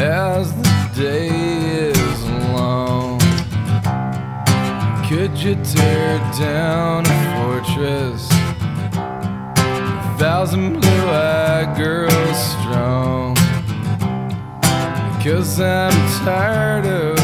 as the day is long. Could you tear down a fortress? A thousand blue eyed girls strong. Cause I'm tired of.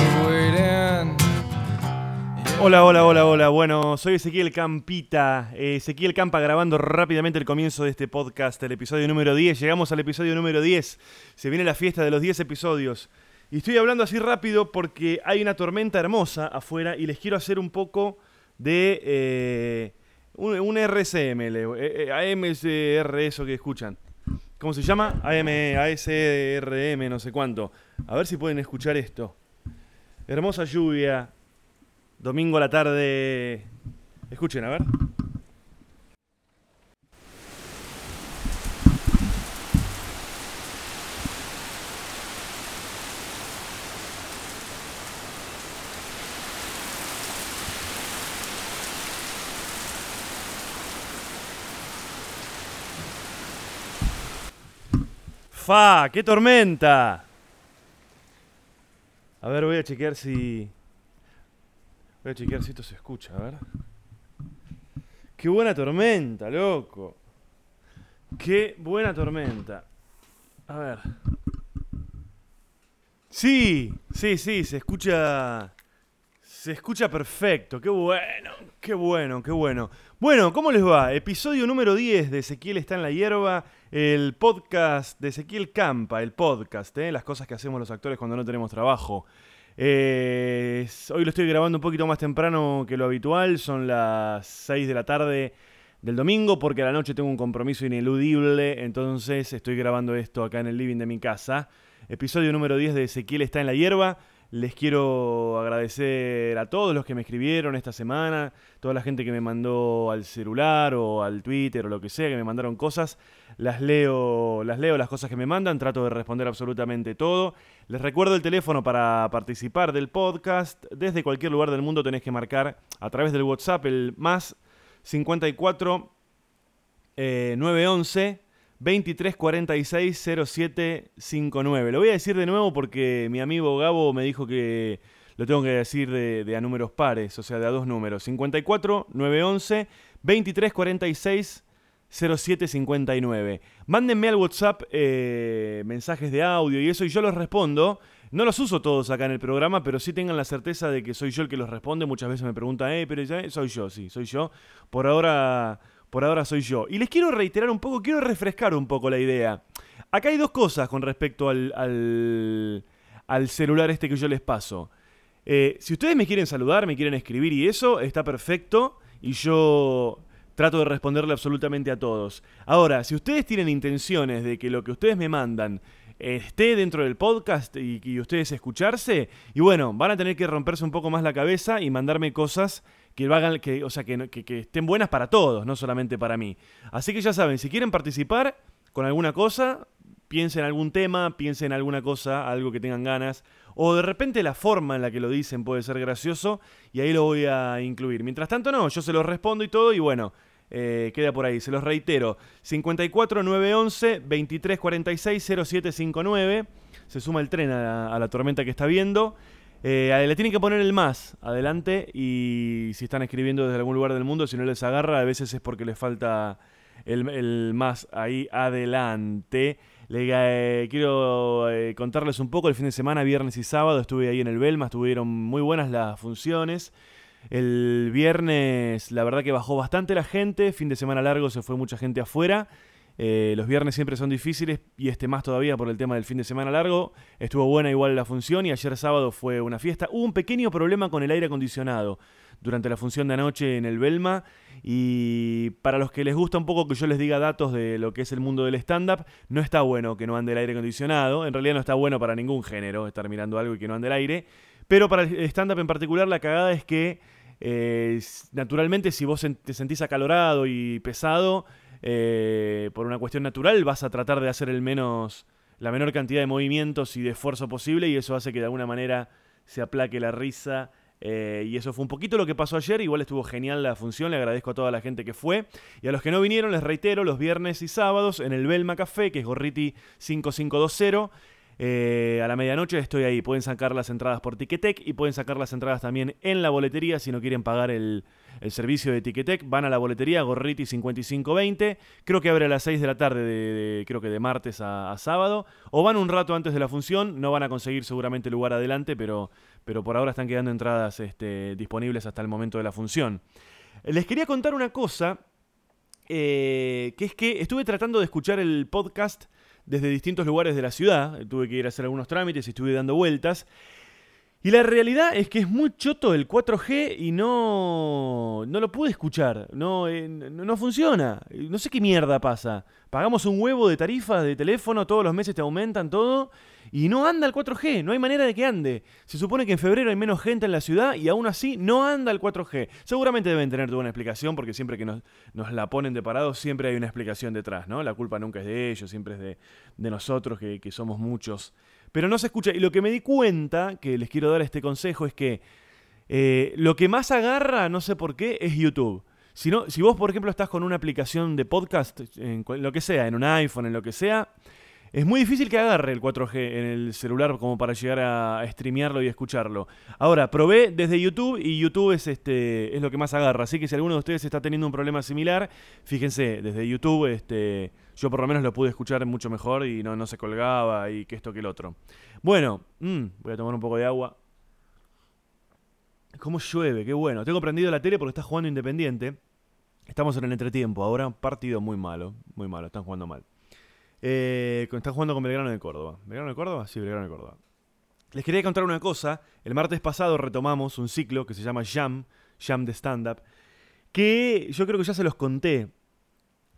Hola, hola, hola, hola. Bueno, soy Ezequiel Campita. Eh, Ezequiel Campa grabando rápidamente el comienzo de este podcast, el episodio número 10. Llegamos al episodio número 10. Se viene la fiesta de los 10 episodios. Y estoy hablando así rápido porque hay una tormenta hermosa afuera y les quiero hacer un poco de eh, un, un RCM, eh, AMSR, eso que escuchan. ¿Cómo se llama? AM, ASRM, no sé cuánto. A ver si pueden escuchar esto. Hermosa lluvia, Domingo a la tarde. Escuchen, a ver. ¡Fa! ¡Qué tormenta! A ver, voy a chequear si. Voy a chequear si esto se escucha, a ver. ¡Qué buena tormenta, loco! ¡Qué buena tormenta! A ver. Sí, sí, sí, se escucha. Se escucha perfecto. ¡Qué bueno! ¡Qué bueno, qué bueno! Bueno, ¿cómo les va? Episodio número 10 de Ezequiel está en la hierba. El podcast de Ezequiel Campa, el podcast, ¿eh? las cosas que hacemos los actores cuando no tenemos trabajo. Eh, hoy lo estoy grabando un poquito más temprano que lo habitual, son las 6 de la tarde del domingo porque a la noche tengo un compromiso ineludible, entonces estoy grabando esto acá en el living de mi casa. Episodio número 10 de Ezequiel está en la hierba. Les quiero agradecer a todos los que me escribieron esta semana, toda la gente que me mandó al celular o al Twitter o lo que sea, que me mandaron cosas. Las leo, las leo las cosas que me mandan, trato de responder absolutamente todo. Les recuerdo el teléfono para participar del podcast. Desde cualquier lugar del mundo tenés que marcar a través del WhatsApp el más 54 eh, 911 2346 0759. Lo voy a decir de nuevo porque mi amigo Gabo me dijo que lo tengo que decir de, a números pares, o sea, de a dos números. 54 911 2346 0759. Mándenme al WhatsApp eh, mensajes de audio y eso y yo los respondo. No los uso todos acá en el programa, pero sí tengan la certeza de que soy yo el que los responde. Muchas veces me preguntan, eh, pero soy yo, sí, soy yo. Por ahora, por ahora soy yo. Y les quiero reiterar un poco, quiero refrescar un poco la idea. Acá hay dos cosas con respecto al, al, al celular este que yo les paso. Eh, si ustedes me quieren saludar, me quieren escribir y eso, está perfecto. Y yo trato de responderle absolutamente a todos. Ahora, si ustedes tienen intenciones de que lo que ustedes me mandan esté dentro del podcast y, y ustedes escucharse, y bueno, van a tener que romperse un poco más la cabeza y mandarme cosas que hagan, que, o sea, que, que estén buenas para todos, no solamente para mí. Así que ya saben, si quieren participar con alguna cosa, piensen en algún tema, piensen en alguna cosa, algo que tengan ganas, o de repente la forma en la que lo dicen puede ser gracioso, y ahí lo voy a incluir. Mientras tanto, no, yo se los respondo y todo, y bueno, eh, queda por ahí. Se los reitero: 54 911 2346 0759. Se suma el tren a la, tormenta que está viendo. Eh, le tienen que poner el más adelante y si están escribiendo desde algún lugar del mundo, si no les agarra, a veces es porque les falta el más ahí adelante. Le, eh, quiero eh, contarles un poco, el fin de semana, viernes y sábado, estuve ahí en el Belma, estuvieron muy buenas las funciones. El viernes, la verdad que bajó bastante la gente, fin de semana largo se fue mucha gente afuera. Eh, los viernes siempre son difíciles y este más todavía por el tema del fin de semana largo. Estuvo buena igual la función y ayer sábado fue una fiesta. Hubo un pequeño problema con el aire acondicionado durante la función de anoche en el Belma y para los que les gusta un poco que yo les diga datos de lo que es el mundo del stand-up, no está bueno que no ande el aire acondicionado. En realidad no está bueno para ningún género estar mirando algo y que no ande el aire. Pero para el stand-up en particular la cagada es que eh, naturalmente si vos te sentís acalorado y pesado, eh, por una cuestión natural vas a tratar de hacer el menos, la menor cantidad de movimientos y de esfuerzo posible y eso hace que de alguna manera se aplaque la risa. eh, y eso fue un poquito lo que pasó ayer. Igual estuvo genial la función. Le agradezco a toda la gente que fue. Y a los que no vinieron, les reitero, los viernes y sábados en el Belma Café, que es Gorriti 5520. Eh, a la medianoche estoy ahí. Pueden sacar las entradas por Ticketek y pueden sacar las entradas también en la boletería si no quieren pagar el, el servicio de Ticketek. Van a la boletería Gorriti 5520. Creo que abre a las 6 de la tarde, de, creo que de martes a, a sábado. O van un rato antes de la función. No van a conseguir seguramente lugar adelante, pero, pero por ahora están quedando entradas este, disponibles hasta el momento de la función. Les quería contar una cosa, eh, que es que estuve tratando de escuchar el podcast desde distintos lugares de la ciudad. Tuve que ir a hacer algunos trámites y estuve dando vueltas. Y la realidad es que es muy choto el 4G y no, no lo pude escuchar. No, eh, no, funciona. No sé qué mierda pasa. Pagamos un huevo de tarifa de teléfono, todos los meses te aumentan todo. Y no anda el 4G, no hay manera de que ande. Se supone que en febrero hay menos gente en la ciudad y aún así no anda el 4G. Seguramente deben tener toda una explicación porque siempre que nos, la ponen de parado siempre hay una explicación detrás, ¿no? La culpa nunca es de ellos, siempre es de, de nosotros que somos muchos. Pero no se escucha. Y lo que me di cuenta, que les quiero dar este consejo, es que eh, lo que más agarra, no sé por qué, es YouTube. Si, no, si vos, por ejemplo, estás con una aplicación de podcast, en lo que sea, en un iPhone, en lo que sea, es muy difícil que agarre el 4G en el celular como para llegar a, streamearlo y escucharlo. Ahora, probé desde YouTube y YouTube es, este, es lo que más agarra. Así que si alguno de ustedes está teniendo un problema similar, fíjense, desde YouTube este, yo por lo menos lo pude escuchar mucho mejor y no, no se colgaba y que esto que el otro. Bueno, mm, voy a tomar un poco de agua. ¿Cómo llueve? Qué bueno. Tengo prendido la tele porque está jugando Independiente. Estamos en el entretiempo. Ahora un partido muy malo. Muy malo. Están jugando mal. Eh, están jugando con Belgrano de Córdoba. ¿Belgrano de Córdoba? Sí, Belgrano de Córdoba. Les quería contar una cosa. El martes pasado retomamos un ciclo que se llama Jam. Jam de stand-up. Que yo creo que ya se los conté.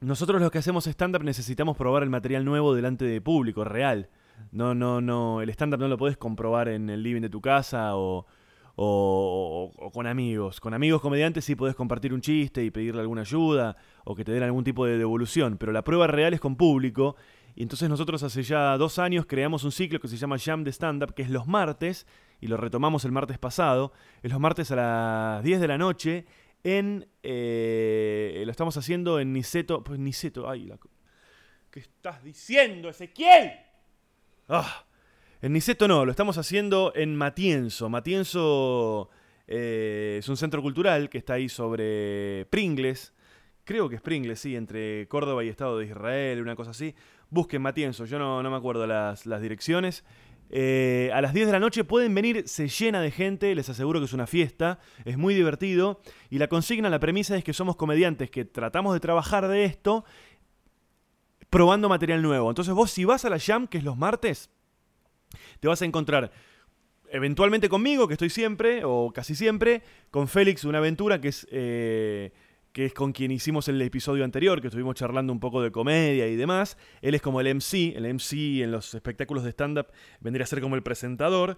Nosotros los que hacemos stand-up necesitamos probar el material nuevo delante de público, real. No, no, no. El stand-up no lo podés comprobar en el living de tu casa o, o, o- con amigos. Con amigos comediantes sí podés compartir un chiste y pedirle alguna ayuda o que te den algún tipo de devolución, pero la prueba real es con público. Y entonces nosotros hace ya dos años creamos un ciclo que se llama Jam de Stand-Up, que es los martes, y lo retomamos el martes pasado. Es los martes a las 10 de la noche en... eh, lo estamos haciendo en Niceto... Pues Niceto, ay, la... ¿Qué estás diciendo, Ezequiel? Ah, en Niceto no, lo estamos haciendo en Matienzo. Matienzo eh, es un centro cultural que está ahí sobre Pringles. Creo que es Pringles, sí, entre Córdoba y Estado de Israel, una cosa así. Busquen Matienzo, yo no, me acuerdo las, las direcciones. Eh, a las 10 de la noche pueden venir, se llena de gente, les aseguro que es una fiesta, es muy divertido. Y la consigna, la premisa es que somos comediantes que tratamos de trabajar de esto probando material nuevo. Entonces vos si vas a la Jam, que es los martes, te vas a encontrar eventualmente conmigo, que estoy siempre, o casi siempre, con Félix, una aventura que es, eh, que es con quien hicimos el episodio anterior, que estuvimos charlando un poco de comedia y demás. Él es como el MC, el MC en los espectáculos de stand-up vendría a ser como el presentador.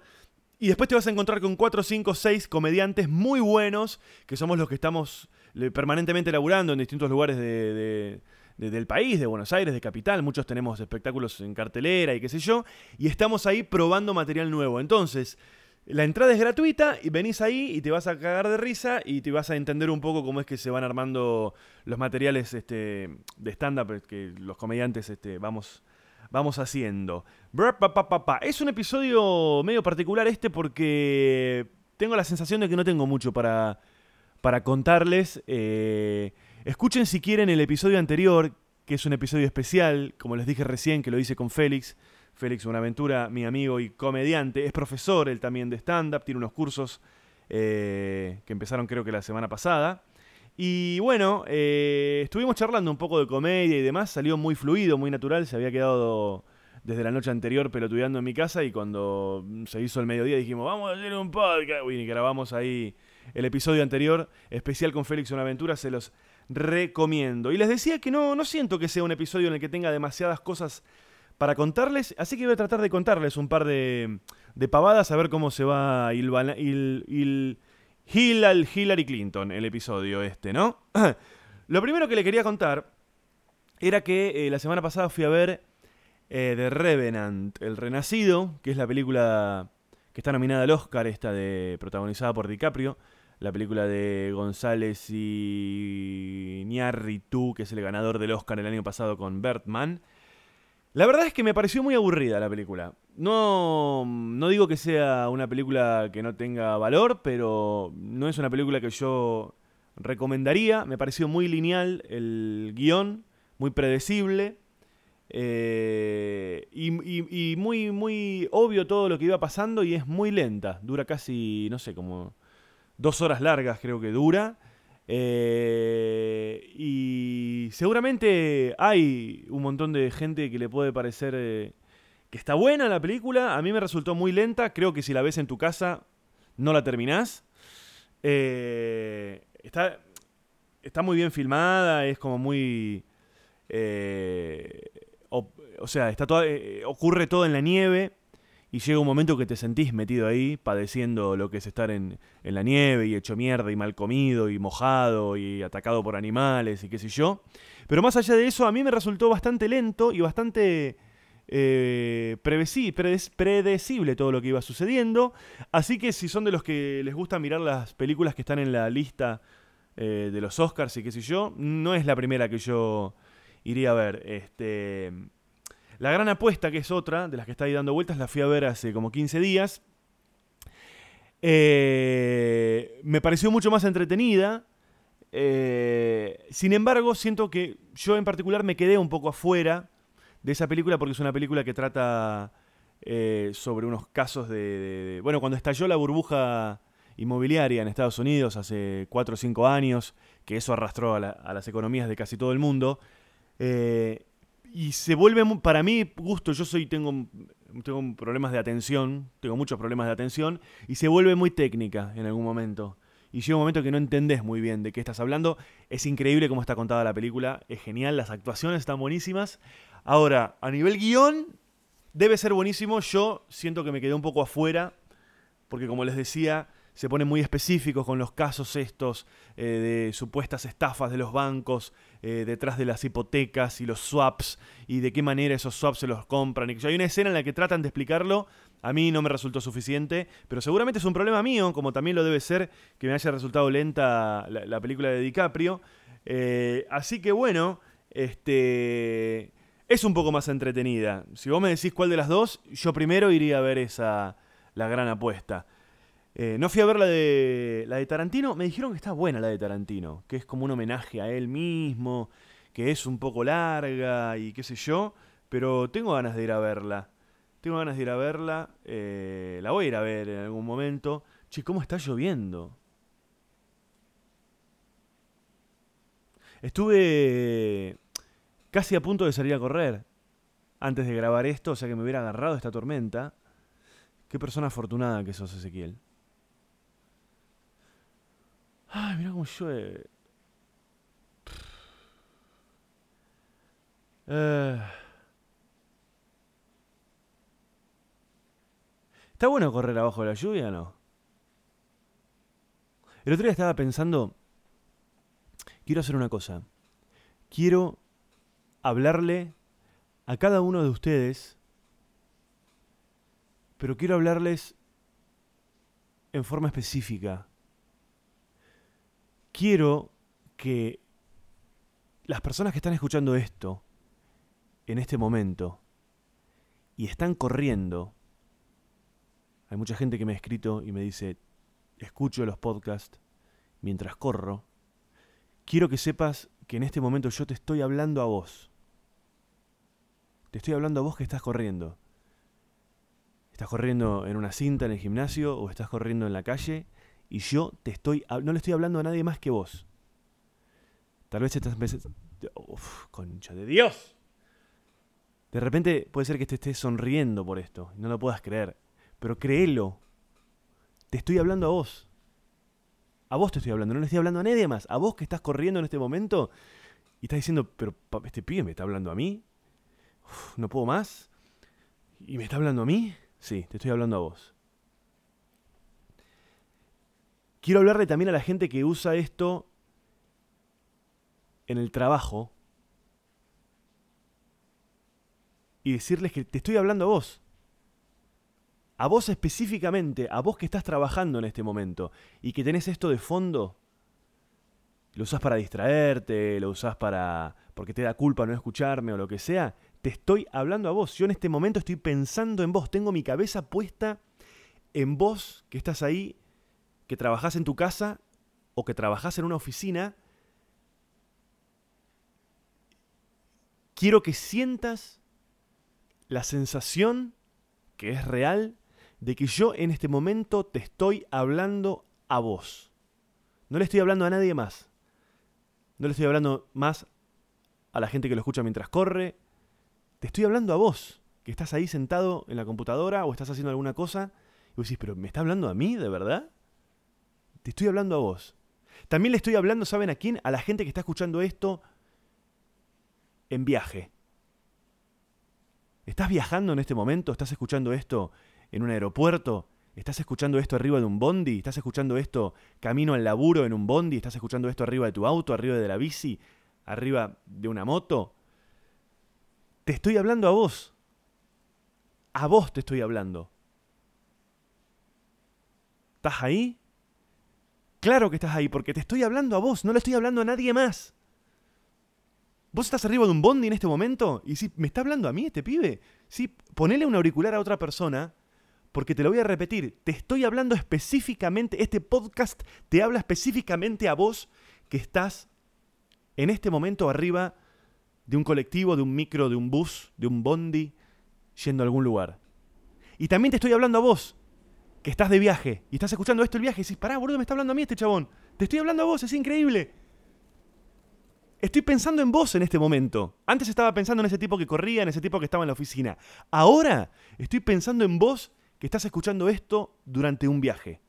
Y después te vas a encontrar con 4, 5, 6 comediantes muy buenos, que somos los que estamos le- permanentemente laburando en distintos lugares de- de- del país, de Buenos Aires, de Capital. Muchos tenemos espectáculos en cartelera y qué sé yo. Y estamos ahí probando material nuevo. Entonces, la entrada es gratuita y venís ahí y te vas a cagar de risa y te vas a entender un poco cómo es que se van armando los materiales este, de stand-up que los comediantes este, vamos, vamos haciendo. Es un episodio medio particular este porque tengo la sensación de que no tengo mucho para, para contarles. Eh, escuchen si quieren el episodio anterior, que es un episodio especial, como les dije recién, que lo hice con Félix. Félix Buenaventura, mi amigo y comediante, es profesor él también de stand-up, tiene unos cursos eh, que empezaron creo que la semana pasada. Y bueno, eh, estuvimos charlando un poco de comedia y demás, salió muy fluido, muy natural, se había quedado desde la noche anterior pelotudeando en mi casa y cuando se hizo el mediodía dijimos, vamos a hacer un podcast, y grabamos ahí el episodio anterior, especial con Félix Buenaventura, se los recomiendo. Y les decía que no, no siento que sea un episodio en el que tenga demasiadas cosas para contarles, así que voy a tratar de contarles un par de, de pavadas a ver cómo se va Hilvana- Hil- Hil- Hillal- Hillary Clinton, el episodio este, ¿no? Lo primero que le quería contar era que eh, la semana pasada fui a ver eh, The Revenant, El Renacido, que es la película que está nominada al Oscar, esta de protagonizada por DiCaprio, la película de González y Iñárritu, que es el ganador del Oscar el año pasado con Bertman. La verdad es que me pareció muy aburrida la película. no, no digo que sea una película que no tenga valor, pero no es una película que yo recomendaría. Me pareció muy lineal el guion, muy predecible. eh, y muy, muy obvio todo lo que iba pasando y es muy lenta. Dura casi, no sé, como dos horas largas creo que dura. Eh, y seguramente hay un montón de gente que le puede parecer eh, que está buena la película. A mí me resultó muy lenta. Creo que si la ves en tu casa no la terminás. Eh, está, está muy bien filmada, es como muy... o, o sea, está toda- ocurre todo en la nieve y llega un momento que te sentís metido ahí, padeciendo lo que es estar en, en la nieve y hecho mierda y mal comido y mojado y atacado por animales y qué sé yo. Pero más allá de eso, a mí me resultó bastante lento y bastante eh, predecible todo lo que iba sucediendo. Así que si son de los que les gusta mirar las películas que están en la lista eh, de los Oscars y qué sé yo, no es la primera que yo iría a ver. Este, la gran apuesta, que es otra de las que está ahí dando vueltas, la fui a ver hace como 15 días. Eh, me pareció mucho más entretenida. Eh, sin embargo, siento que yo en particular me quedé un poco afuera de esa película porque es una película que trata eh, sobre unos casos de, Bueno, cuando estalló la burbuja inmobiliaria en Estados Unidos hace 4 o 5 años, que eso arrastró a, la- a las economías de casi todo el mundo, y se vuelve, para mí, gusto, yo soy, tengo, tengo problemas de atención, tengo muchos problemas de atención, y se vuelve muy técnica en algún momento. Y llega un momento que no entendés muy bien de qué estás hablando. Es increíble cómo está contada la película, es genial, las actuaciones están buenísimas. Ahora, a nivel guion, debe ser buenísimo. Yo siento que me quedé un poco afuera, porque como les decía, se ponen muy específicos con los casos estos eh, de supuestas estafas de los bancos eh, detrás de las hipotecas y los swaps y de qué manera esos swaps se los compran. Y hay una escena en la que tratan de explicarlo. A mí no me resultó suficiente, pero seguramente es un problema mío, como también lo debe ser que me haya resultado lenta la, la película de DiCaprio. Eh, así que bueno, este es un poco más entretenida. Si vos me decís cuál de las dos, yo primero iría a ver esa la gran apuesta. Eh, no fui a ver la de, la de Tarantino. Me dijeron que está buena la de Tarantino. Que es como un homenaje a él mismo. Que es un poco larga y qué sé yo. Pero tengo ganas de ir a verla. Tengo ganas de ir a verla. eh, la voy a ir a ver en algún momento. Che, ¿cómo está lloviendo? Estuve casi a punto de salir a correr antes de grabar esto, o sea que me hubiera agarrado esta tormenta. Qué persona afortunada que sos, Ezequiel. Ay, mira cómo llueve. Eh. ¿Está bueno correr abajo de la lluvia o no? El otro día estaba pensando, quiero hacer una cosa. Quiero hablarle a cada uno de ustedes, pero quiero hablarles en forma específica. Quiero que las personas que están escuchando esto en este momento y están corriendo, hay mucha gente que me ha escrito y me dice, escucho los podcasts mientras corro, quiero que sepas que en este momento yo te estoy hablando a vos. Te estoy hablando a vos que estás corriendo. Estás corriendo en una cinta en el gimnasio o estás corriendo en la calle y yo te estoy no le estoy hablando a nadie más que vos. Tal vez estás pensando, "Uf, concha de Dios. De repente puede ser que te estés sonriendo por esto no lo puedas creer, pero créelo. Te estoy hablando a vos. A vos te estoy hablando, no le estoy hablando a nadie más. A vos que estás corriendo en este momento y estás diciendo, pero este pibe me está hablando a mí. No puedo más. ¿Y me está hablando a mí? Sí, te estoy hablando a vos. Quiero hablarle también a la gente que usa esto en el trabajo y decirles que te estoy hablando a vos. A vos específicamente, a vos que estás trabajando en este momento y que tenés esto de fondo, lo usás para distraerte, lo usás para porque te da culpa no escucharme o lo que sea, te estoy hablando a vos. Yo en este momento estoy pensando en vos. Tengo mi cabeza puesta en vos que estás ahí, que trabajás en tu casa o que trabajás en una oficina. Quiero que sientas la sensación que es real de que yo en este momento te estoy hablando a vos. No le estoy hablando a nadie más. No le estoy hablando más a la gente que lo escucha mientras corre. Te estoy hablando a vos, que estás ahí sentado en la computadora o estás haciendo alguna cosa. Y vos decís, pero ¿me está hablando a mí, de verdad? Te estoy hablando a vos. También le estoy hablando, ¿saben a quién? A la gente que está escuchando esto en viaje. ¿Estás viajando en este momento? ¿Estás escuchando esto en un aeropuerto? ¿Estás escuchando esto arriba de un bondi? ¿Estás escuchando esto camino al laburo en un bondi? ¿Estás escuchando esto arriba de tu auto, arriba de la bici, arriba de una moto? Te estoy hablando a vos. A vos te estoy hablando. ¿Estás ahí? Claro que estás ahí, porque te estoy hablando a vos, no le estoy hablando a nadie más. ¿Vos estás arriba de un bondi en este momento? Y si me está hablando a mí este pibe, sí, ponele un auricular a otra persona porque te lo voy a repetir, te estoy hablando específicamente, este podcast te habla específicamente a vos que estás en este momento arriba de un colectivo, de un micro, de un bus, de un bondi, yendo a algún lugar. Y también te estoy hablando a vos, que estás de viaje y estás escuchando esto el viaje y decís, pará, boludo, me está hablando a mí este chabón. Te estoy hablando a vos, es increíble. Estoy pensando en vos en este momento. Antes estaba pensando en ese tipo que corría, en ese tipo que estaba en la oficina. Ahora estoy pensando en vos que estás escuchando esto durante un viaje.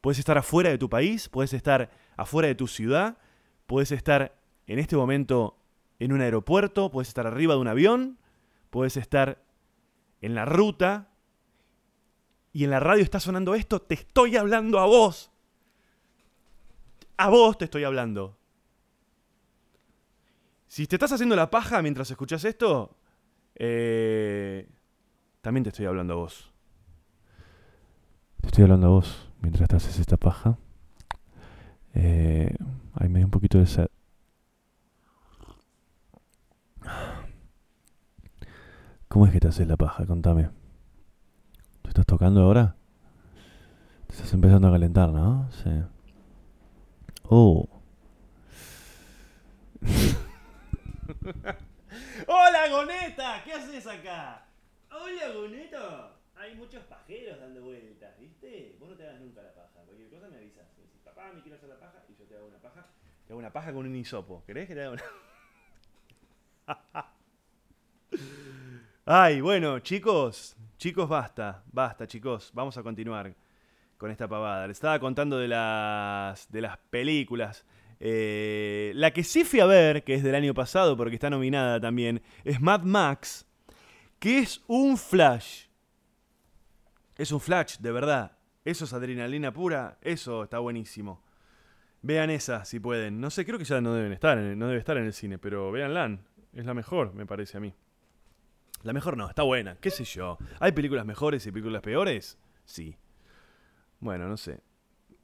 Puedes estar afuera de tu país, puedes estar afuera de tu ciudad, puedes estar en este momento en un aeropuerto, puedes estar arriba de un avión, puedes estar en la ruta y en la radio está sonando esto, te estoy hablando a vos. A vos te estoy hablando. Si te estás haciendo la paja mientras escuchas esto, eh, también te estoy hablando a vos. Te estoy hablando a vos mientras te haces esta paja. Eh, me dio un poquito de sed. ¿Cómo es que te haces la paja? Contame. ¿Te estás tocando ahora? Te estás empezando a calentar, ¿no? Sí. Oh. ¡Hola, Goneta! ¿Qué haces acá? Hola, Goneta. Hay muchos pajeros dando vueltas, ¿viste? Vos no te hagas nunca la paja. Cualquier cosa me avisas. Me decís, papá, me quiero hacer la paja y yo te hago una paja. Te hago una paja con un hisopo. ¿Querés que te haga una? Ay, bueno, chicos, chicos, basta, basta, chicos. Vamos a continuar con esta pavada. Les estaba contando de las, de las películas. Eh, la que sí fui a ver, que es del año pasado, porque está nominada también, es Mad Max, que es un flash. Es un flash, de verdad. Eso es adrenalina pura, eso está buenísimo. Vean esa si pueden. No sé, creo que ya no deben estar, no debe estar en el cine, pero véanla. Es la mejor, me parece a mí. La mejor no, está buena, qué sé yo. ¿Hay películas mejores y películas peores? Sí. Bueno, no sé.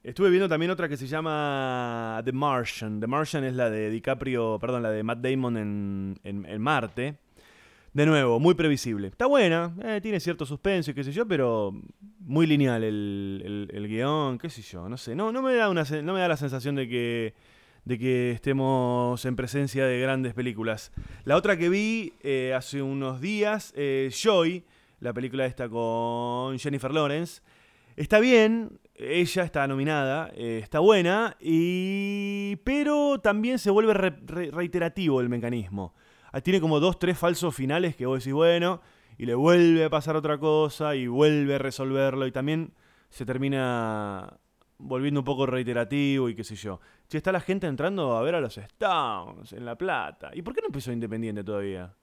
Estuve viendo también otra que se llama The Martian. The Martian es la de DiCaprio, perdón, la de Matt Damon en, en, Marte. De nuevo, muy previsible. Está buena, eh, tiene cierto suspenso y qué sé yo, pero muy lineal el, el, guion, qué sé yo, no sé. No, no, me da una, no me da la sensación de que, de que estemos en presencia de grandes películas. La otra que vi eh, hace unos días, eh, Joy, la película esta con Jennifer Lawrence. Está bien, ella está nominada, eh, está buena, y... pero también se vuelve reiterativo el mecanismo. Ah, tiene como dos, tres falsos finales que vos decís, bueno, y le vuelve a pasar otra cosa y vuelve a resolverlo y también se termina volviendo un poco reiterativo y qué sé yo. Che, está la gente entrando a ver a los Stones en La Plata. ¿Y por qué no empezó Independiente todavía?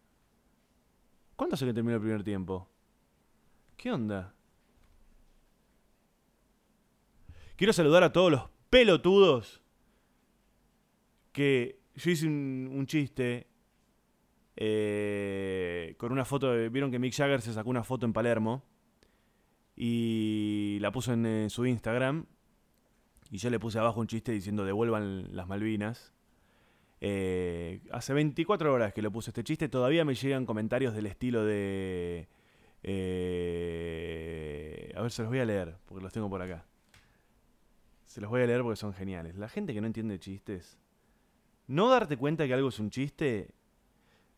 ¿Cuándo hace que terminó el primer tiempo? ¿Qué onda? Quiero saludar a todos los pelotudos que yo hice un chiste eh, con una foto, vieron que Mick Jagger se sacó una foto en Palermo y la puso en, su Instagram y yo le puse abajo un chiste diciendo devuelvan las Malvinas Eh, hace 24 horas que lo puse este chiste, todavía me llegan comentarios del estilo de... eh, a ver, se los voy a leer, porque los tengo por acá. Se los voy a leer porque son geniales. La gente que no entiende chistes, no darte cuenta que algo es un chiste,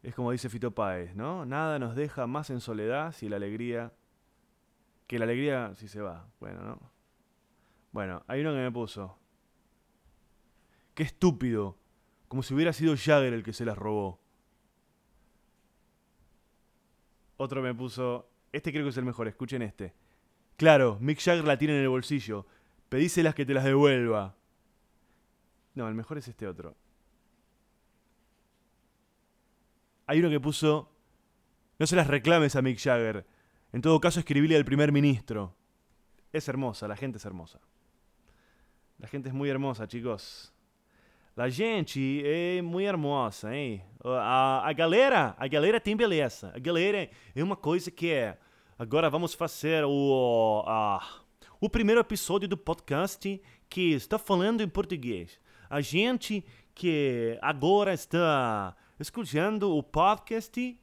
es como dice Fito Páez, ¿no? Nada nos deja más en soledad si la alegría... Que la alegría si se va. Bueno, ¿no? Bueno, hay uno que me puso. Qué estúpido. Como si hubiera sido Jagger el que se las robó. Otro me puso. Este creo que es el mejor, escuchen este. Claro, Mick Jagger la tiene en el bolsillo. Pedíselas que te las devuelva. No, el mejor es este otro. Hay uno que puso. No se las reclames a Mick Jagger. En todo caso, escribile al primer ministro. Es hermosa, la gente es hermosa. La gente es muy hermosa, chicos. La gente é muito hermosa, hein? A, a galera, a galera tem beleza. A galera é uma coisa que é. Agora vamos fazer o, o primeiro episódio do podcast que está falando em português. A gente que agora está escutando o podcast,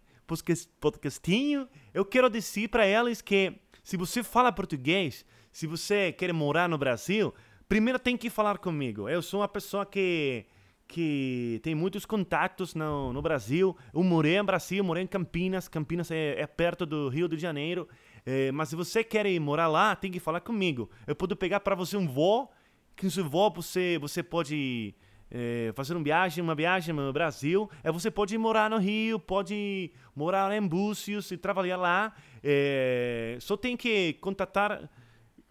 podcastinho, eu quero dizer para elas que se você fala português, se você quer morar no Brasil, primeiro tem que falar comigo. Eu sou uma pessoa que, que tem muitos contatos no, no Brasil. Eu morei no Brasil, morei em Campinas. Campinas é, é perto do Rio de Janeiro. É, mas se você quer ir morar lá, tem que falar comigo. Eu posso pegar para você um voo. Que seu voo você, você pode é, fazer uma viagem, uma viagem no Brasil. É, você pode morar no Rio, pode morar em Búzios e trabalhar lá. É, só tem que contatar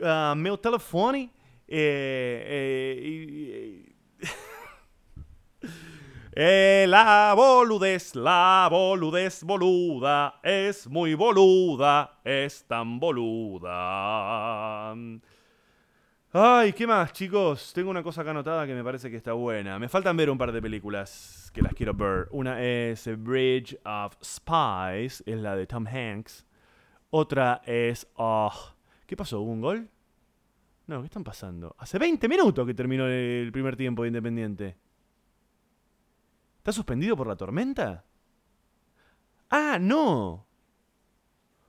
uh, meu telefone eh, eh, la boludez, la boludez boluda, es muy boluda, es tan boluda. Ay, ¿qué más, chicos? Tengo una cosa acá anotada que me parece que está buena. Me faltan ver un par de películas que las quiero ver. Una es Bridge of Spies, es la de Tom Hanks. Otra es... Oh, ¿Qué pasó? ¿Hubo un gol? No, ¿qué están pasando? Hace 20 minutos que terminó el primer tiempo de Independiente. ¿Está suspendido por la tormenta? Ah, no.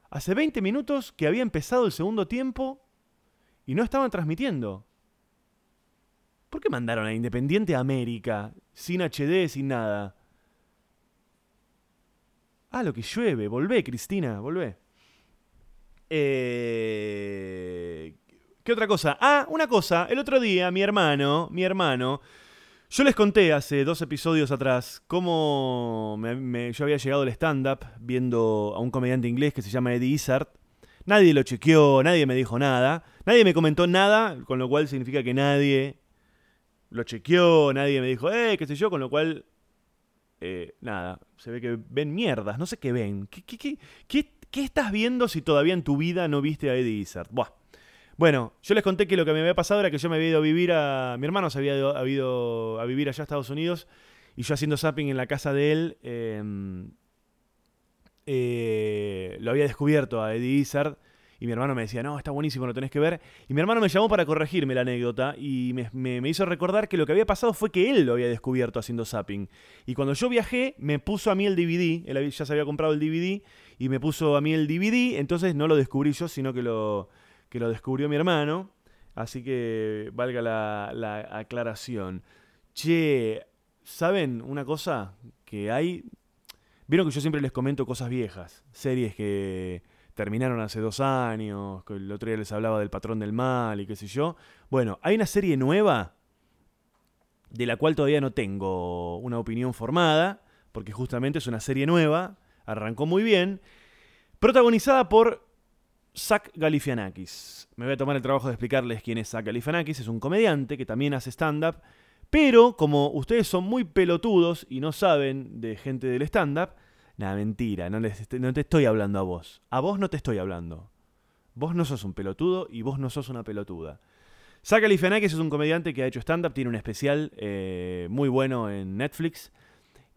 Hace 20 minutos que había empezado el segundo tiempo y no estaban transmitiendo. ¿Por qué mandaron a Independiente a América? Sin HD, sin nada. Ah, lo que llueve. Volvé, Cristina, volvé. Eh, ¿Qué otra cosa? Ah, una cosa. El otro día, mi hermano, mi hermano, yo les conté hace dos episodios atrás cómo me, yo había llegado al stand-up viendo a un comediante inglés que se llama Eddie Izzard. Nadie lo chequeó, nadie me dijo nada, nadie me comentó nada, con lo cual significa que nadie lo chequeó, nadie me dijo, eh, qué sé yo, con lo cual, eh, nada, se ve que ven mierdas, no sé qué ven. ¿Qué, qué, qué, qué, qué estás viendo si todavía en tu vida no viste a Eddie Izzard? Buah. Bueno, yo les conté que lo que me había pasado era que yo me había ido a vivir a. Mi hermano se había ido, a vivir allá a Estados Unidos y yo haciendo zapping en la casa de él. Em, eh, lo había descubierto a Eddie Izzard y mi hermano me decía, no, está buenísimo, lo tenés que ver. Y mi hermano me llamó para corregirme la anécdota y me, hizo recordar que lo que había pasado fue que él lo había descubierto haciendo zapping. Y cuando yo viajé, me puso a mí el DVD, él ya se había comprado el DVD y me puso a mí el DVD, entonces no lo descubrí yo, sino que lo, que lo descubrió mi hermano. Así que valga la, aclaración. Che, ¿saben una cosa? Que hay... Vieron que yo siempre les comento cosas viejas, series que terminaron hace dos años, que el otro día les hablaba del patrón del mal y qué sé yo. Bueno, hay una serie nueva de la cual todavía no tengo una opinión formada, porque justamente es una serie nueva, arrancó muy bien, protagonizada por Zach Galifianakis. Me voy a tomar el trabajo de explicarles quién es Zach Galifianakis. Es un comediante que también hace stand-up. Pero como ustedes son muy pelotudos y no saben de gente del stand-up, nada, mentira, no, no te estoy hablando a vos. A vos no te estoy hablando. Vos no sos un pelotudo y vos no sos una pelotuda. Zach Galifianakis es un comediante que ha hecho stand-up, tiene un especial eh, muy bueno en Netflix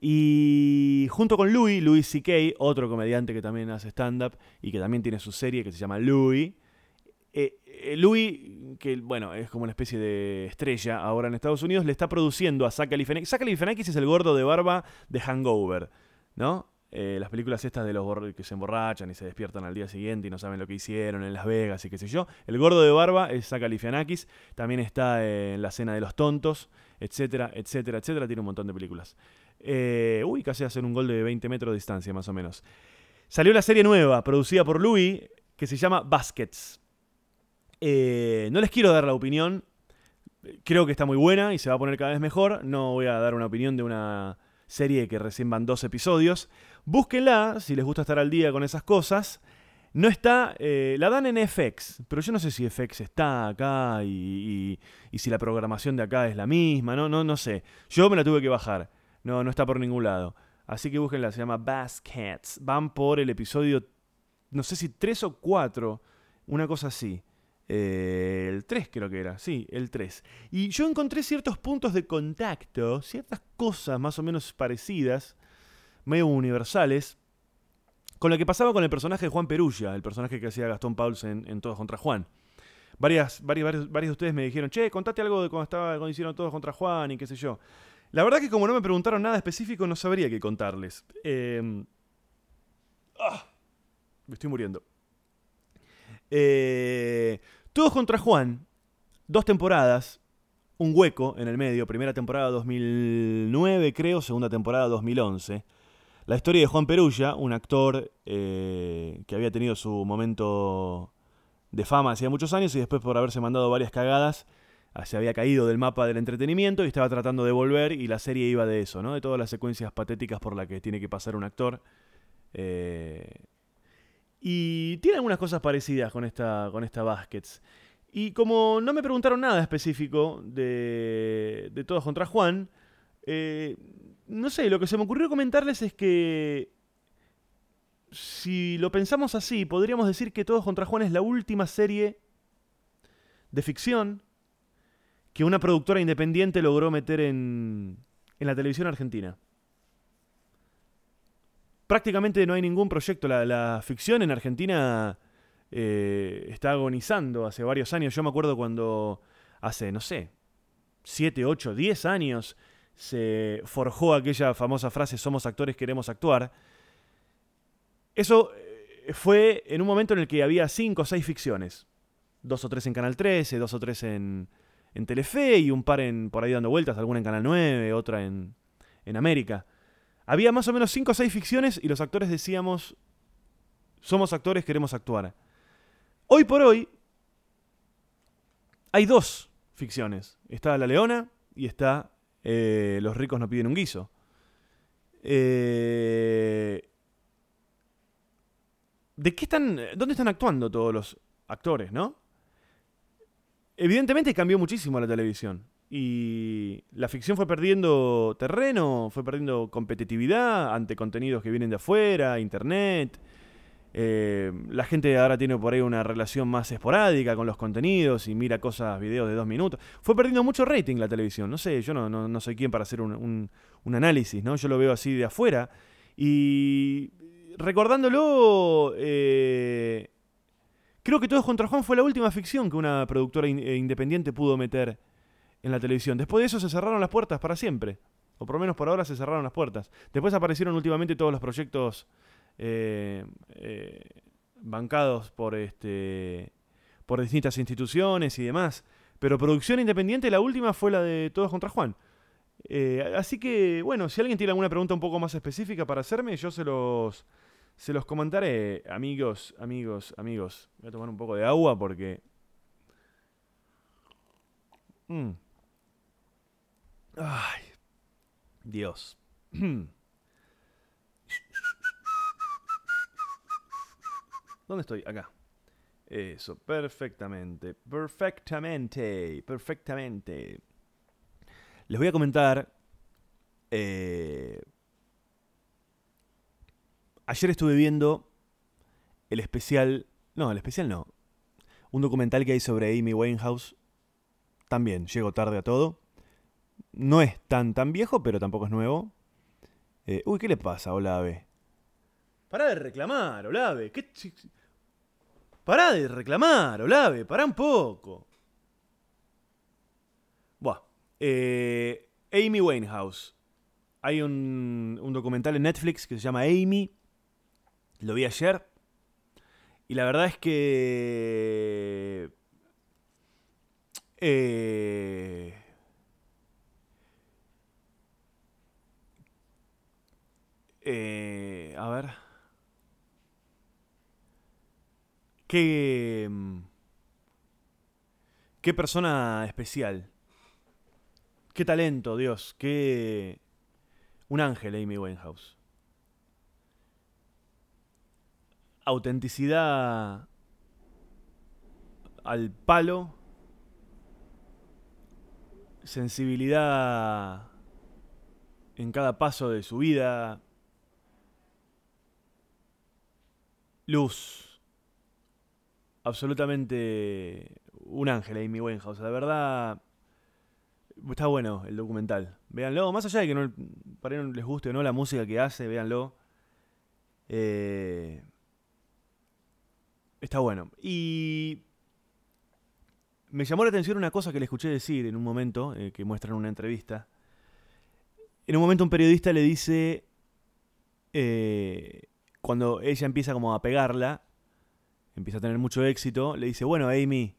y junto con Louis, Louis C.K., otro comediante que también hace stand-up y que también tiene su serie que se llama Louis, Eh, eh, Louis, que bueno, es como una especie de estrella ahora en Estados Unidos, le está produciendo a Zach Galifianakis. Zach Galifianakis es el gordo de barba de Hangover, ¿no? Eh, las películas estas de los que se emborrachan y se despiertan al día siguiente y no saben lo que hicieron en Las Vegas y qué sé yo. El gordo de barba es Zach Galifianakis. También está en La Cena de los Tontos, etcétera, etcétera, etcétera. Tiene un montón de películas. Uy, casi hacer un gol de 20 metros de distancia, más o menos. Salió la serie nueva, producida por Louis, que se llama Baskets. Eh, no les quiero dar la opinión. Creo que está muy buena y se va a poner cada vez mejor. No voy a dar una opinión de una serie que recién van dos episodios. Búsquenla si les gusta estar al día con esas cosas. No está, eh, la dan en FX, pero yo no sé si FX está acá y, si la programación de acá es la misma, no, no, no sé. Yo me la tuve que bajar, no, no está por ningún lado. Así que búsquenla, se llama Baskets. Van por el episodio, no sé si tres o cuatro, una cosa así. Eh, el 3 creo que era, sí, el 3. Y yo encontré ciertos puntos de contacto, ciertas cosas más o menos parecidas, medio universales, con lo que pasaba con el personaje de Juan Perulla, el personaje que hacía Gastón Pauls en, Todos contra Juan. Varias, varios, varios, de ustedes me dijeron, che, contate algo de cuando, estaba, cuando hicieron Todos contra Juan y qué sé yo. La verdad que como no me preguntaron nada específico, no sabría qué contarles. Em, ah, me estoy muriendo. Eh, todos contra Juan, dos temporadas, un hueco en el medio, primera temporada 2009 creo, segunda temporada 2011. La historia de Juan Perulla, un actor eh, que había tenido su momento de fama hacía muchos años y después por haberse mandado varias cagadas se había caído del mapa del entretenimiento y estaba tratando de volver y la serie iba de eso, ¿no? De todas las secuencias patéticas por las que tiene que pasar un actor. Eh, y tiene algunas cosas parecidas con esta, con esta Baskets. Y como no me preguntaron nada específico de, de Todos contra Juan, eh, no sé, lo que se me ocurrió comentarles es que si lo pensamos así, podríamos decir que Todos contra Juan es la última serie de ficción que una productora independiente logró meter en, en la televisión argentina prácticamente no hay ningún proyecto. La, ficción en Argentina eh, está agonizando hace varios años. Yo me acuerdo cuando hace, no sé, 7, 8, 10 años se forjó aquella famosa frase somos actores, queremos actuar. Eso eh, fue en un momento en el que había 5 o 6 ficciones. Dos o tres en Canal 13, dos o tres en, en Telefe y un par en, por ahí dando vueltas, alguna en Canal 9, otra en, en América. Había más o menos 5 o 6 ficciones y los actores decíamos, somos actores, queremos actuar. Hoy por hoy hay dos ficciones. Está La Leona y está eh, Los ricos no piden un guiso. Eh, ¿De qué están, dónde están actuando todos los actores, no? Evidentemente cambió muchísimo la televisión. Y la ficción fue perdiendo terreno, fue perdiendo competitividad ante contenidos que vienen de afuera, internet. Eh, la gente ahora tiene por ahí una relación más esporádica con los contenidos y mira cosas, videos de dos minutos. Fue perdiendo mucho rating la televisión. No sé, yo no, no, soy quien para hacer un, análisis, ¿no? Yo lo veo así de afuera. Y recordándolo, eh, creo que Todos contra Juan fue la última ficción que una productora eh, independiente pudo meter en la televisión. Después de eso se cerraron las puertas para siempre. O por lo menos por ahora se cerraron las puertas. Después aparecieron últimamente todos los proyectos eh, eh, bancados por, este, por distintas instituciones y demás. Pero producción independiente, la última fue la de Todos contra Juan. Así que, bueno, si alguien tiene alguna pregunta un poco más específica para hacerme, yo se los, se los comentaré. Amigos, amigos, amigos. Voy a tomar un poco de agua porque... Mm. Ay, Dios. ¿Dónde estoy? Acá. Eso, perfectamente. Perfectamente. Perfectamente. Les voy a comentar. Eh, ayer estuve viendo el especial. No, el especial no. Un documental que hay sobre Amy Winehouse. También llego tarde a todo. No es tan tan viejo, pero tampoco es nuevo. Eh, uy, ¿qué le pasa, Olave? Pará de reclamar, Olave. ¿Qué Pará de reclamar, Olave, pará un poco. Buah. Eh, Amy Winehouse. Hay un, un documental en Netflix que se llama Amy. Lo vi ayer. Y la verdad es que... Eh, eh, a ver. Qué... Qué persona especial. Qué talento, Dios. Qué... Un ángel, Amy Winehouse. Autenticidad al palo. Sensibilidad en cada paso de su vida. Luz. Absolutamente un ángel, Amy Winehouse. La verdad, está bueno el documental. Véanlo. Más allá de que no, para no les guste o no la música que hace, véanlo. Eh, está bueno. Y me llamó la atención una cosa que le escuché decir en un momento, eh, que muestra en una entrevista. En un momento un periodista le dice, eh, cuando ella empieza como a pegarla, empieza a tener mucho éxito, le dice, bueno, Amy,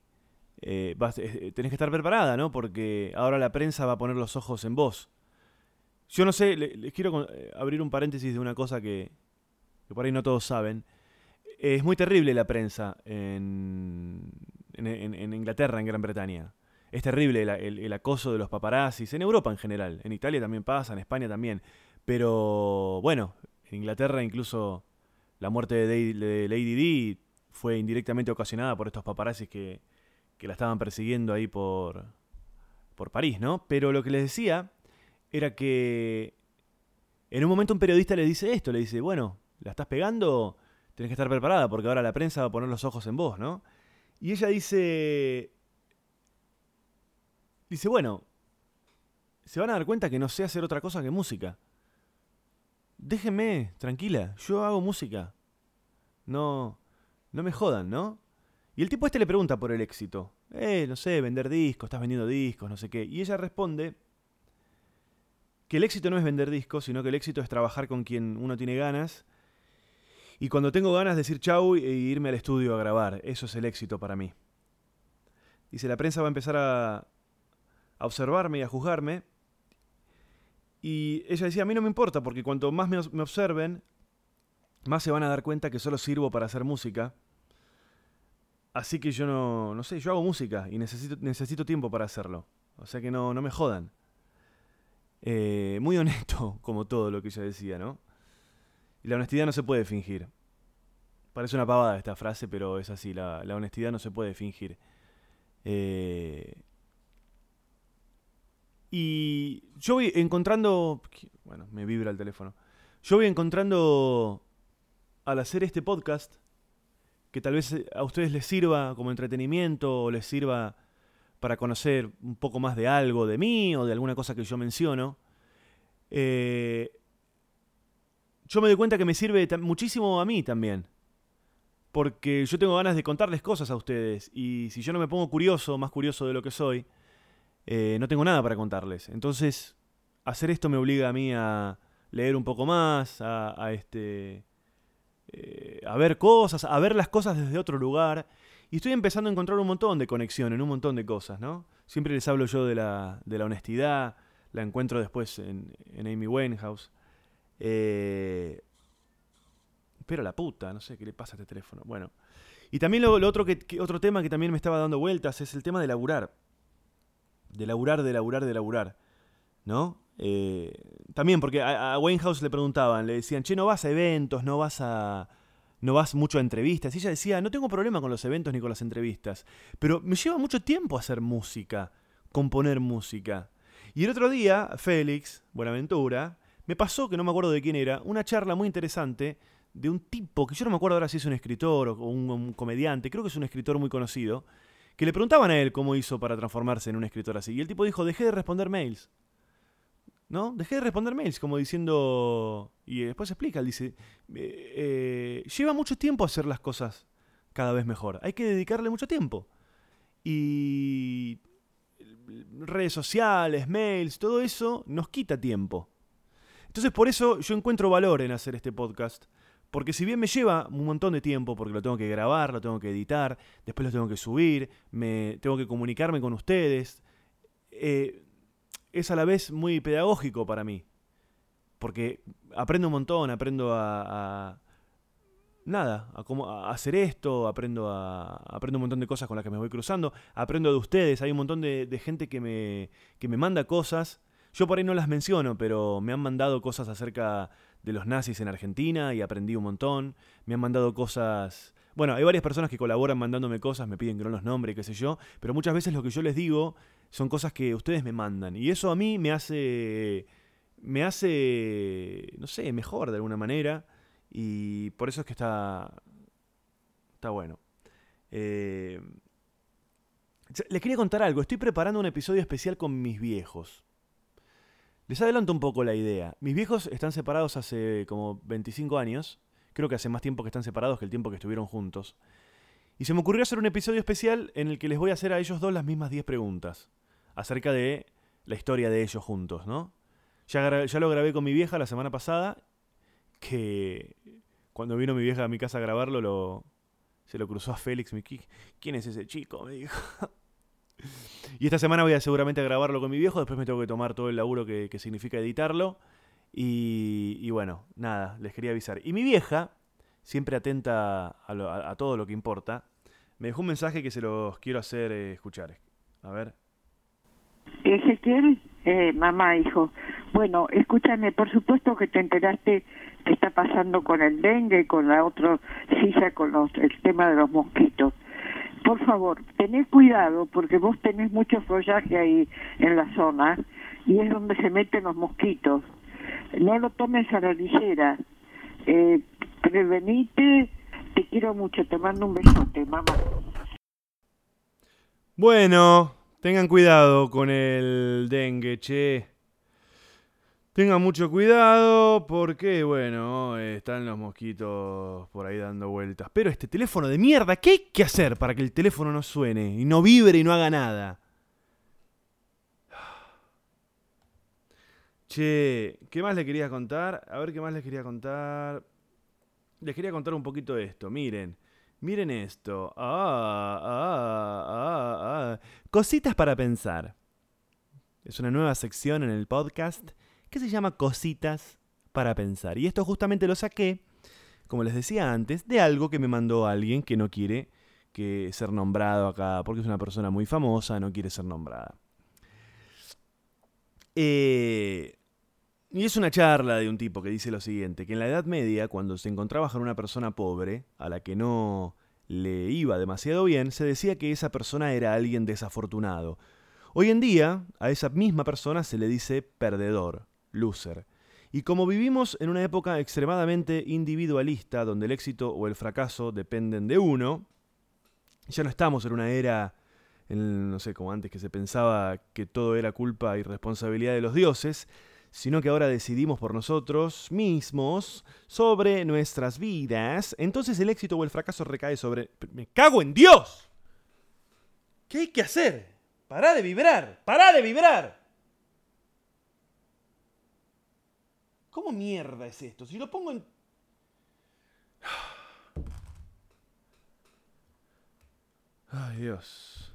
eh, tenés que estar preparada, ¿no? Porque ahora la prensa va a poner los ojos en vos. Yo no sé, le- les quiero abrir un paréntesis de una cosa que, que por ahí no todos saben. Es muy terrible la prensa en, en- Inglaterra, en Gran Bretaña. Es terrible el, acoso de los paparazzis, en Europa en general. En Italia también pasa, en España también. Pero bueno, en Inglaterra incluso la muerte de Lady Di fue indirectamente ocasionada por estos paparazzis que, que la estaban persiguiendo ahí por, por París, ¿no? Pero lo que les decía era que en un momento un periodista le dice esto, le dice, bueno, la estás pegando, tenés que estar preparada porque ahora la prensa va a poner los ojos en vos, ¿no? Y ella dice, dice, bueno, se van a dar cuenta que no sé hacer otra cosa que música. Déjenme, tranquila, yo hago música. No, no me jodan, ¿no? Y el tipo este le pregunta por el éxito. Eh, no sé, vender discos, estás vendiendo discos, no sé qué. Y ella responde que el éxito no es vender discos, sino que el éxito es trabajar con quien uno tiene ganas. Y cuando tengo ganas decir chau e irme al estudio a grabar. Eso es el éxito para mí. Dice, la prensa va a empezar a, a observarme y a juzgarme. Y ella decía, a mí no me importa, porque cuanto más me observen, más se van a dar cuenta que solo sirvo para hacer música. Así que yo no, no sé, yo hago música y necesito, necesito tiempo para hacerlo. O sea que no, no me jodan. Eh, muy honesto, como todo lo que ella decía, ¿no? La honestidad no se puede fingir. Parece una pavada esta frase, pero es así, la, honestidad no se puede fingir. Eh, y yo voy encontrando... Bueno, me vibra el teléfono. Yo voy encontrando al hacer este podcast que tal vez a ustedes les sirva como entretenimiento o les sirva para conocer un poco más de algo de mí o de alguna cosa que yo menciono. eh, yo me doy cuenta que me sirve muchísimo a mí también. Porque yo tengo ganas de contarles cosas a ustedes. Y si yo no me pongo curioso, más curioso de lo que soy, eh, no tengo nada para contarles. Entonces, hacer esto me obliga a mí a leer un poco más, a, este, eh, a ver cosas, a ver las cosas desde otro lugar. Y estoy empezando a encontrar un montón de conexión en un montón de cosas, ¿no? Siempre les hablo yo de la, de la honestidad, la encuentro después en, en Amy Winehouse. Eh, pero la puta, no sé qué le pasa a este teléfono. Bueno. Y también lo, otro, que- otro tema que también me estaba dando vueltas es el tema de laburar. De laburar, de laburar, de laburar. ¿No? Eh, también porque a, a Winehouse le preguntaban, le decían, che, no vas a eventos, no vas a... No vas mucho a entrevistas. Y ella decía, no tengo problema con los eventos ni con las entrevistas. Pero me lleva mucho tiempo hacer música, componer música. Y el otro día, Félix, Buenaventura, me pasó, que no me acuerdo de quién era, una charla muy interesante de un tipo, que yo no me acuerdo ahora si es un escritor o un, comediante, creo que es un escritor muy conocido, que le preguntaban a él cómo hizo para transformarse en un escritor así. Y el tipo dijo, dejé de responder mails. ¿No? Dejé de responder mails, como diciendo... Y después explica, él dice, eh, eh, lleva mucho tiempo hacer las cosas cada vez mejor. Hay que dedicarle mucho tiempo. Y redes sociales, mails, todo eso nos quita tiempo. Entonces por eso yo encuentro valor en hacer este podcast. Porque si bien me lleva un montón de tiempo, porque lo tengo que grabar, lo tengo que editar, después lo tengo que subir, me, tengo que comunicarme con ustedes, eh, es a la vez muy pedagógico para mí. Porque aprendo un montón, aprendo a, nada, a, hacer esto, aprendo, a, aprendo un montón de cosas con las que me voy cruzando, aprendo de ustedes, hay un montón de, de gente que me, que me manda cosas. Yo por ahí no las menciono, pero me han mandado cosas acerca de los nazis en Argentina y aprendí un montón. Me han mandado cosas... Bueno, hay varias personas que colaboran mandándome cosas, me piden que no los nombre qué sé yo, pero muchas veces lo que yo les digo son cosas que ustedes me mandan. Y eso a mí me hace, me hace, no sé, mejor de alguna manera. Y por eso es que está, está bueno. Eh, les quería contar algo. Estoy preparando un episodio especial con mis viejos. Les adelanto un poco la idea. Mis viejos están separados hace como 25 años. Creo que hace más tiempo que están separados que el tiempo que estuvieron juntos. Y se me ocurrió hacer un episodio especial en el que les voy a hacer a ellos dos las mismas 10 preguntas acerca de la historia de ellos juntos, ¿no? Ya, lo grabé con mi vieja la semana pasada, que cuando vino mi vieja a mi casa a grabarlo, lo, se lo cruzó a Félix. Me, ¿Quién es ese chico? Me dijo. Y esta semana voy a seguramente a grabarlo con mi viejo, después me tengo que tomar todo el laburo que, significa editarlo. Y, bueno, nada, les quería avisar. Y mi vieja, siempre atenta a, todo lo que importa, me dejó un mensaje que se los quiero hacer eh, escuchar. A ver. Ezequiel, eh, mamá, hijo. Bueno, escúchame, por supuesto que te enteraste que está pasando con el dengue y con la otra silla, con los, el tema de los mosquitos. Por favor, tened cuidado porque vos tenés mucho follaje ahí en la zona y es donde se meten los mosquitos. No lo tomes a la ligera. Eh, prevenite, te quiero mucho, te mando un besote, mamá. Bueno, Tengan cuidado con el dengue, che. Tengan mucho cuidado porque, bueno, están los mosquitos por ahí dando vueltas. Pero este teléfono de mierda, ¿qué hay que hacer para que el teléfono no suene y no vibre y no haga nada? Che, ¿qué más le quería contar? A ver qué más les quería contar. Les quería contar un poquito esto. Miren, Miren esto. Ah, ah, ah, ah, Cositas para pensar. Es una nueva sección en el podcast que se llama Cositas para pensar. Y esto justamente lo saqué, como les decía antes, de algo que me mandó alguien que no quiere que ser nombrado acá, porque es una persona muy famosa, no quiere ser nombrada. Eh, y es una charla de un tipo que dice lo siguiente, que en la Edad Media, cuando se encontraba con una persona pobre, a la que no le iba demasiado bien, se decía que esa persona era alguien desafortunado. Hoy en día, a esa misma persona se le dice perdedor, loser. Y como vivimos en una época extremadamente individualista, donde el éxito o el fracaso dependen de uno, ya no estamos en una era, no sé, como antes que se pensaba que todo era culpa y responsabilidad de los dioses, sino que ahora decidimos por nosotros mismos sobre nuestras vidas, entonces el éxito o el fracaso recae sobre... ¡Me cago en Dios! ¿Qué hay que hacer? ¡Pará de vibrar! ¡Pará de vibrar! ¿Cómo mierda es esto? Si lo pongo en... Ay, Dios.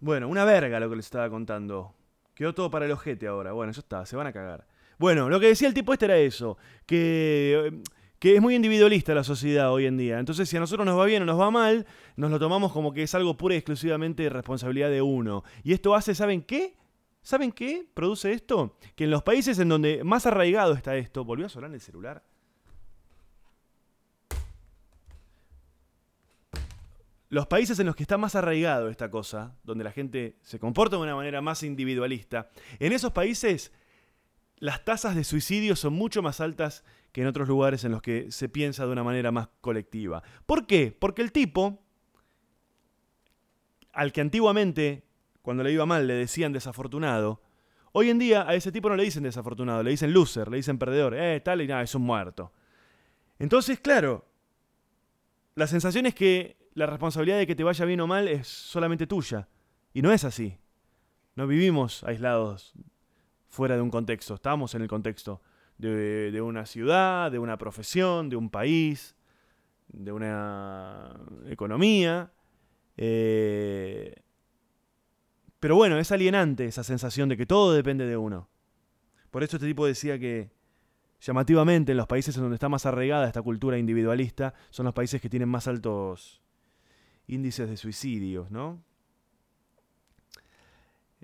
Bueno, una verga lo que les estaba contando. Quedó todo para el ojete ahora. Bueno, ya está, se van a cagar. Bueno, lo que decía el tipo este era eso, que, que es muy individualista la sociedad hoy en día. Entonces, si a nosotros nos va bien o nos va mal, nos lo tomamos como que es algo pura y exclusivamente responsabilidad de uno. Y esto hace, ¿saben qué? ¿Saben qué produce esto? Que en los países en donde más arraigado está esto, ¿volvió a sonar el celular? los países en los que está más arraigado esta cosa, donde la gente se comporta de una manera más individualista, en esos países las tasas de suicidio son mucho más altas que en otros lugares en los que se piensa de una manera más colectiva. ¿Por qué? Porque el tipo, al que antiguamente, cuando le iba mal, le decían desafortunado, hoy en día a ese tipo no le dicen desafortunado, le dicen loser, le dicen perdedor, eh, tal y nada, es un muerto. Entonces, claro, la sensación es que la responsabilidad de que te vaya bien o mal es solamente tuya. Y no es así. No vivimos aislados fuera de un contexto, estamos en el contexto de, una ciudad, de una profesión, de un país, de una economía. Eh, pero bueno, es alienante esa sensación de que todo depende de uno. Por eso este tipo decía que llamativamente en los países en donde está más arraigada esta cultura individualista son los países que tienen más altos índices de suicidios, ¿no?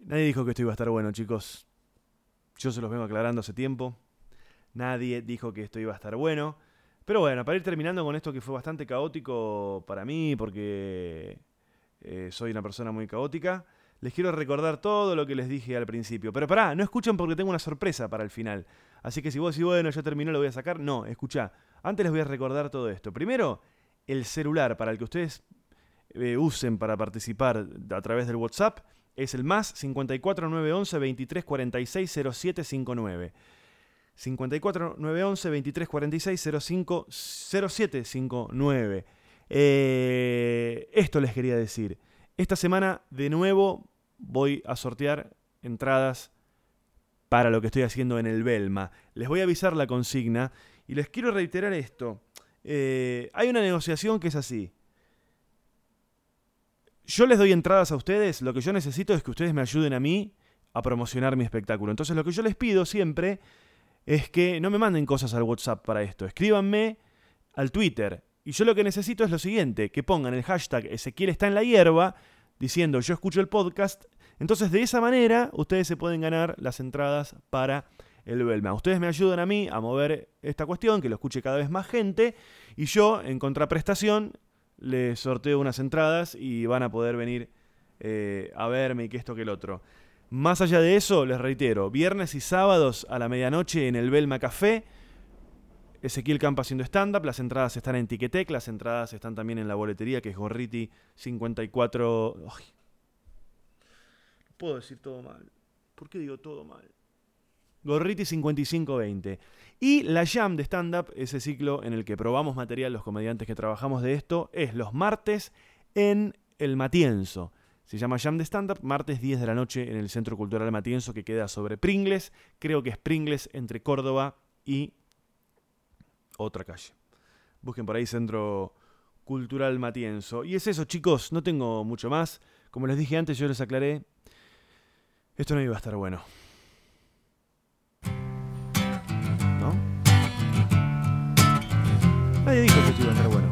Nadie dijo que esto iba a estar bueno, chicos. Yo se los vengo aclarando hace tiempo. Nadie dijo que esto iba a estar bueno. Pero bueno, para ir terminando con esto que fue bastante caótico para mí, porque eh, soy una persona muy caótica, les quiero recordar todo lo que les dije al principio. Pero pará, no escuchen porque tengo una sorpresa para el final. Así que si vos decís, bueno, ya terminó, lo voy a sacar. No, escucha. Antes les voy a recordar todo esto. Primero, el celular para el que ustedes eh, usen para participar a través del WhatsApp es el más 54911 2346 0759. 54911 2346 0759. esto les quería decir. Esta semana de nuevo voy a sortear entradas para lo que estoy haciendo en el Belma. Les voy a avisar la consigna y les quiero reiterar esto. Eh, hay una negociación que es así. Yo les doy entradas a ustedes, lo que yo necesito es que ustedes me ayuden a mí a promocionar mi espectáculo. Entonces lo que yo les pido siempre es que no me manden cosas al WhatsApp para esto, escríbanme al Twitter. Y yo lo que necesito es lo siguiente, que pongan el hashtag Ezequiel está en la hierba, diciendo yo escucho el podcast. Entonces de esa manera ustedes se pueden ganar las entradas para el Belma. Ustedes me ayudan a mí a mover esta cuestión, que lo escuche cada vez más gente, y yo en contraprestación les sorteo unas entradas y van a poder venir eh, a verme y que esto que el otro. Más allá de eso, les reitero, viernes y sábados a la medianoche en el Belma Café, Ezequiel Campa haciendo stand-up, las entradas están en Ticketek, las entradas están también en la boletería que es Gorriti 54... no puedo decir todo mal. ¿Por qué digo todo mal? Gorriti 5520. Y la Jam de stand-up, ese ciclo en el que probamos material los comediantes que trabajamos de esto, es los martes en el Matienzo. Se llama Jam de Stand-Up, martes 10 de la noche en el Centro Cultural Matienzo que queda sobre Pringles. Creo que es Pringles entre Córdoba y otra calle. Busquen por ahí Centro Cultural Matienzo. Y es eso, chicos, no tengo mucho más. Como les dije antes, yo les aclaré. Esto no iba a estar bueno. ¿No? Nadie dijo que esto iba a estar bueno.